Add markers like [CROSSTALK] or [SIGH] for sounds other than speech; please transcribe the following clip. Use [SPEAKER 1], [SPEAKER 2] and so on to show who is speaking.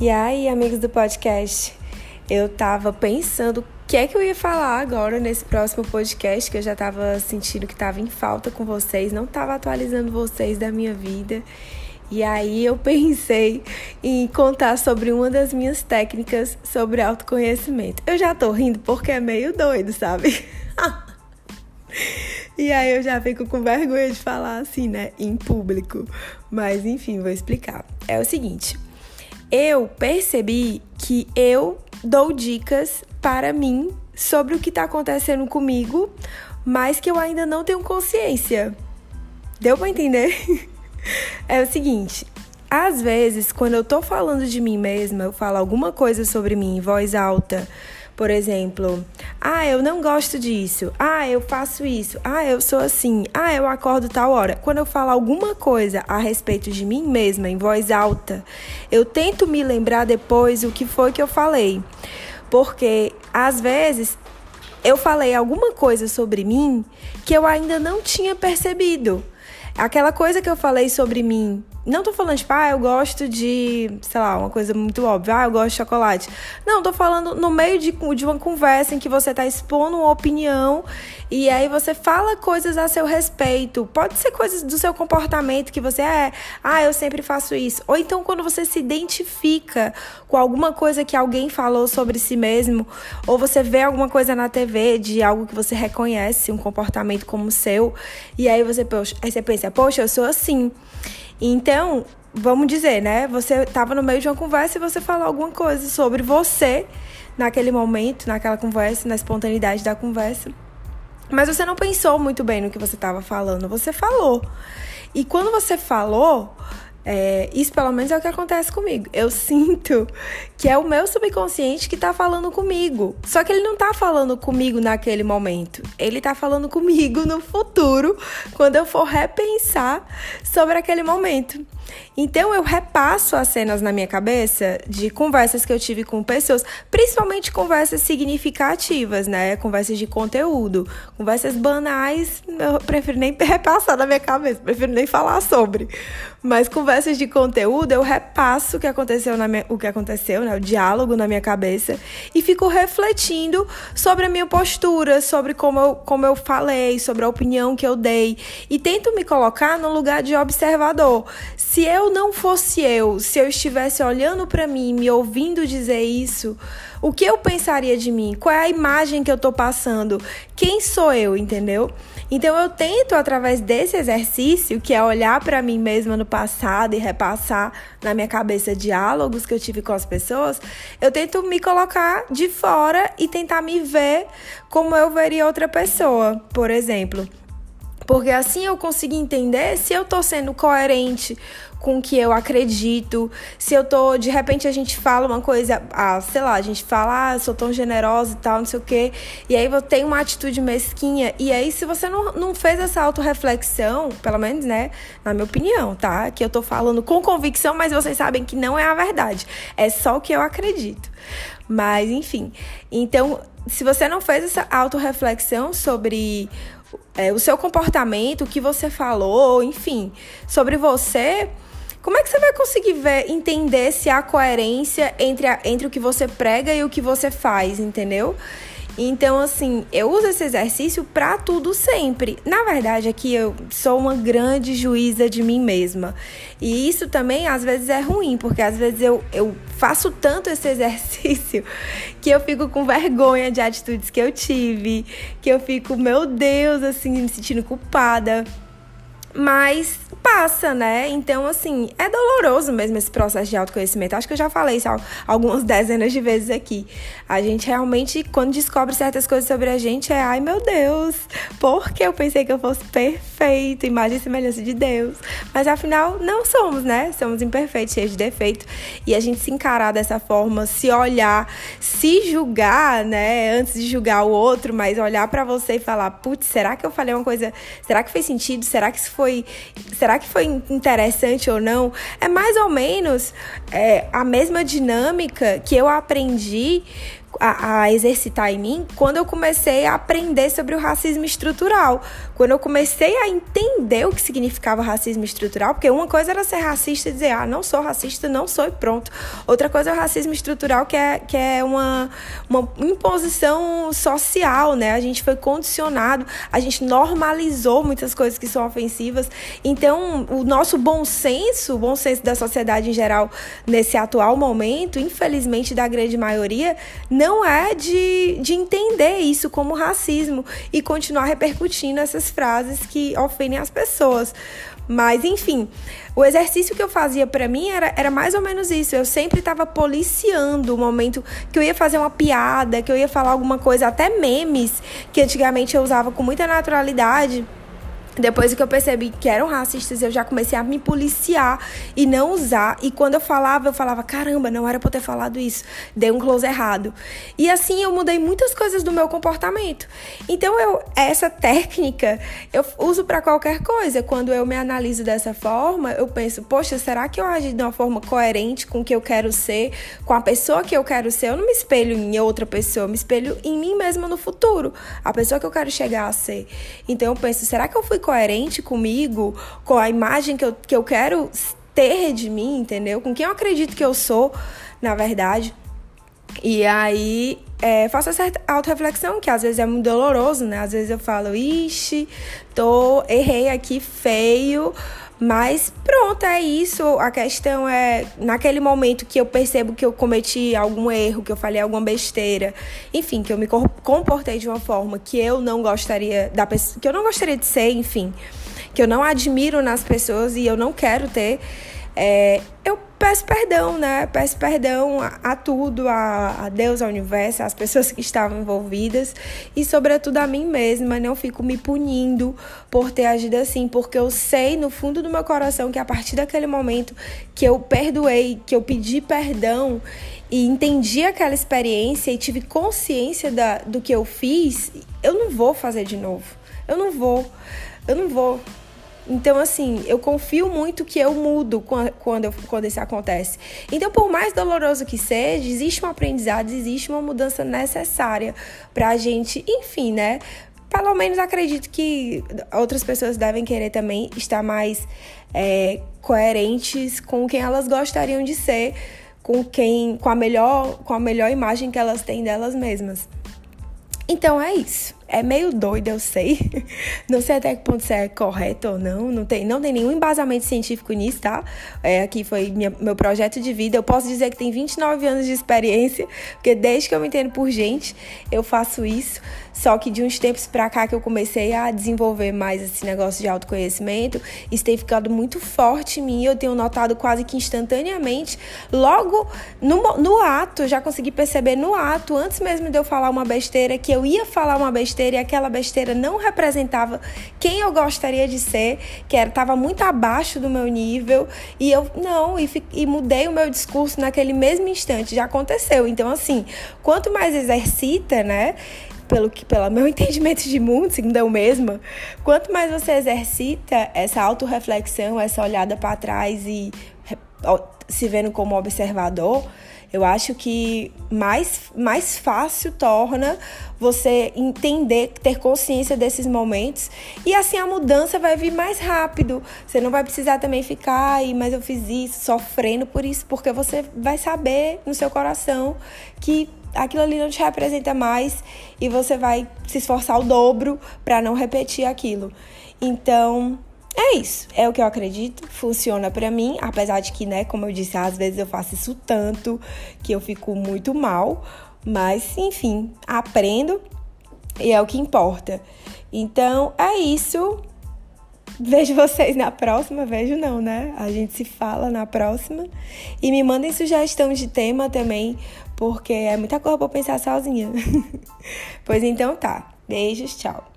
[SPEAKER 1] E aí, amigos do podcast, eu tava pensando o que é que eu ia falar agora nesse próximo podcast, que eu já tava sentindo que tava em falta com vocês, não tava atualizando vocês da minha vida. E aí eu pensei em contar sobre uma das minhas técnicas sobre autoconhecimento. Eu já tô rindo porque é meio doido, sabe? [LAUGHS] e aí eu já fico com vergonha de falar assim, né, em público. Mas enfim, vou explicar. É o seguinte, eu percebi que eu dou dicas para mim sobre o que está acontecendo comigo, mas que eu ainda não tenho consciência. Deu para entender? [LAUGHS] é o seguinte, às vezes, quando eu tô falando de mim mesma, eu falo alguma coisa sobre mim em voz alta, por exemplo, ah, eu não gosto disso. Ah, eu faço isso. Ah, eu sou assim. Ah, eu acordo tal hora. Quando eu falo alguma coisa a respeito de mim mesma em voz alta, eu tento me lembrar depois o que foi que eu falei. Porque às vezes eu falei alguma coisa sobre mim que eu ainda não tinha percebido. Aquela coisa que eu falei sobre mim não tô falando, tipo, ah, eu gosto de, sei lá, uma coisa muito óbvia, ah, eu gosto de chocolate. Não, tô falando no meio de, de uma conversa em que você tá expondo uma opinião e aí você fala coisas a seu respeito. Pode ser coisas do seu comportamento que você é, ah, eu sempre faço isso. Ou então quando você se identifica com alguma coisa que alguém falou sobre si mesmo, ou você vê alguma coisa na TV de algo que você reconhece, um comportamento como seu, e aí você, poxa, aí você pensa, poxa, eu sou assim. Então, vamos dizer, né? Você estava no meio de uma conversa e você falou alguma coisa sobre você naquele momento, naquela conversa, na espontaneidade da conversa. Mas você não pensou muito bem no que você estava falando, você falou. E quando você falou, é, isso pelo menos é o que acontece comigo. Eu [LAUGHS] sinto que é o meu subconsciente que tá falando comigo. Só que ele não tá falando comigo naquele momento. Ele tá falando comigo no futuro, quando eu for repensar sobre aquele momento. Então eu repasso as cenas na minha cabeça de conversas que eu tive com pessoas, principalmente conversas significativas, né? Conversas de conteúdo, conversas banais, eu prefiro nem [LAUGHS] repassar na minha cabeça, prefiro nem falar sobre. Mas conversas de conteúdo, eu repasso o que aconteceu na minha, o que aconteceu, né? O diálogo na minha cabeça e fico refletindo sobre a minha postura, sobre como eu, como eu falei, sobre a opinião que eu dei e tento me colocar no lugar de observador. Se eu não fosse eu, se eu estivesse olhando para mim, me ouvindo dizer isso, o que eu pensaria de mim? Qual é a imagem que eu tô passando? Quem sou eu, entendeu? Então eu tento através desse exercício, que é olhar para mim mesma no passado e repassar na minha cabeça diálogos que eu tive com as pessoas, eu tento me colocar de fora e tentar me ver como eu veria outra pessoa, por exemplo. Porque assim eu consigo entender se eu tô sendo coerente com o que eu acredito. Se eu tô, de repente a gente fala uma coisa, ah, sei lá, a gente fala, ah, sou tão generosa e tal, não sei o quê. E aí você tem uma atitude mesquinha. E aí, se você não, não fez essa autorreflexão, pelo menos, né, na minha opinião, tá? Que eu tô falando com convicção, mas vocês sabem que não é a verdade. É só o que eu acredito. Mas, enfim. Então, se você não fez essa autorreflexão sobre é, o seu comportamento, o que você falou, enfim, sobre você como é que você vai conseguir ver, entender se há coerência entre, a, entre o que você prega e o que você faz, entendeu? Então, assim, eu uso esse exercício para tudo sempre. Na verdade, aqui eu sou uma grande juíza de mim mesma. E isso também às vezes é ruim, porque às vezes eu, eu faço tanto esse [LAUGHS] exercício que eu fico com vergonha de atitudes que eu tive, que eu fico, meu Deus, assim, me sentindo culpada. Mas passa, né? Então, assim, é doloroso mesmo esse processo de autoconhecimento. Acho que eu já falei isso algumas [LAUGHS] dezenas de vezes aqui. A gente realmente, quando descobre certas coisas sobre a gente, é ai meu Deus, porque eu pensei que eu fosse perfeito, imagem e semelhança de Deus. Mas afinal, não somos, né? Somos imperfeitos, cheios de defeito. E a gente se encarar dessa forma, se olhar, se julgar, né? Antes de julgar o outro, mas olhar para você e falar, putz, será que eu falei uma coisa? Será que fez sentido? Será que isso foi. Será que foi interessante ou não? É mais ou menos é, a mesma dinâmica que eu aprendi a, a, exercitar em mim quando eu comecei a aprender sobre o racismo estrutural. Quando eu comecei a entender o que significava racismo estrutural, porque uma coisa era ser racista e dizer, ah, não sou racista, não sou e pronto. Outra coisa é o racismo estrutural, que é, que é uma, uma imposição social, né? A gente foi condicionado, a gente normalizou muitas coisas que são ofensivas. Então, o nosso bom senso, o bom senso da sociedade em geral, nesse atual momento, infelizmente da grande maioria, não é de, de entender isso como racismo e continuar repercutindo essas frases que ofendem as pessoas. Mas, enfim, o exercício que eu fazia para mim era, era mais ou menos isso. Eu sempre estava policiando o momento que eu ia fazer uma piada, que eu ia falar alguma coisa, até memes, que antigamente eu usava com muita naturalidade. Depois que eu percebi que eram racistas, eu já comecei a me policiar e não usar. E quando eu falava, eu falava: caramba, não era pra eu ter falado isso. Dei um close errado. E assim eu mudei muitas coisas do meu comportamento. Então, eu, essa técnica eu uso para qualquer coisa. Quando eu me analiso dessa forma, eu penso: poxa, será que eu agi de uma forma coerente com o que eu quero ser, com a pessoa que eu quero ser? Eu não me espelho em outra pessoa, eu me espelho em mim mesma no futuro, a pessoa que eu quero chegar a ser. Então, eu penso: será que eu fui coerente comigo, com a imagem que eu, que eu quero ter de mim, entendeu? Com quem eu acredito que eu sou, na verdade. E aí é, faço essa auto-reflexão, que às vezes é muito doloroso, né? Às vezes eu falo, ixi, tô, errei aqui feio, mas pronto, é isso. A questão é, naquele momento que eu percebo que eu cometi algum erro, que eu falei alguma besteira, enfim, que eu me comportei de uma forma que eu não gostaria da que eu não gostaria de ser, enfim, que eu não admiro nas pessoas e eu não quero ter, é, eu peço perdão, né? Peço perdão a, a tudo, a, a, Deus, ao universo, às pessoas que estavam envolvidas e, sobretudo, a mim mesma. Não fico me punindo por ter agido assim, porque eu sei no fundo do meu coração que a partir daquele momento que eu perdoei, que eu pedi perdão e entendi aquela experiência e tive consciência da, do que eu fiz, eu não vou fazer de novo. Eu não vou. Eu não vou então, assim, eu confio muito que eu mudo quando, quando isso acontece. Então, por mais doloroso que seja, existe um aprendizado, existe uma mudança necessária pra gente, enfim, né? Pelo menos acredito que outras pessoas devem querer também estar mais é, coerentes com quem elas gostariam de ser, com quem, com a melhor, com a melhor imagem que elas têm delas mesmas. Então é isso. É meio doido, eu sei. [LAUGHS] Não sei até que ponto isso é correto ou não. Não tem, não tem nenhum embasamento científico nisso, tá? É, aqui foi minha, meu projeto de vida. Eu posso dizer que tem 29 anos de experiência, porque desde que eu me entendo por gente, eu faço isso. Só que de uns tempos pra cá que eu comecei a desenvolver mais esse negócio de autoconhecimento, isso tem ficado muito forte em mim. Eu tenho notado quase que instantaneamente, logo no, no ato, já consegui perceber no ato, antes mesmo de eu falar uma besteira, que eu ia falar uma besteira besteira e aquela besteira não representava quem eu gostaria de ser, que era estava muito abaixo do meu nível e eu não e, e mudei o meu discurso naquele mesmo instante, já aconteceu. Então assim, quanto mais exercita, né? pelo que pelo meu [LAUGHS] entendimento de mundo, segundo eu mesma, quanto mais você exercita essa autorreflexão, essa olhada para trás e se vendo como observador, eu acho que mais, mais fácil torna você entender, ter consciência desses momentos e assim a mudança vai vir mais rápido. Você não vai precisar também ficar aí, mas eu fiz isso, sofrendo por isso, porque você vai saber no seu coração que aquilo ali não te representa mais e você vai se esforçar o dobro para não repetir aquilo. Então, é isso, é o que eu acredito, funciona para mim, apesar de que, né, como eu disse, às vezes eu faço isso tanto que eu fico muito mal, mas enfim, aprendo e é o que importa. Então, é isso. Vejo vocês na próxima, vejo não, né? A gente se fala na próxima. E me mandem sugestão de tema também, porque é muita coisa pra pensar sozinha. [LAUGHS] pois então tá. Beijos, tchau.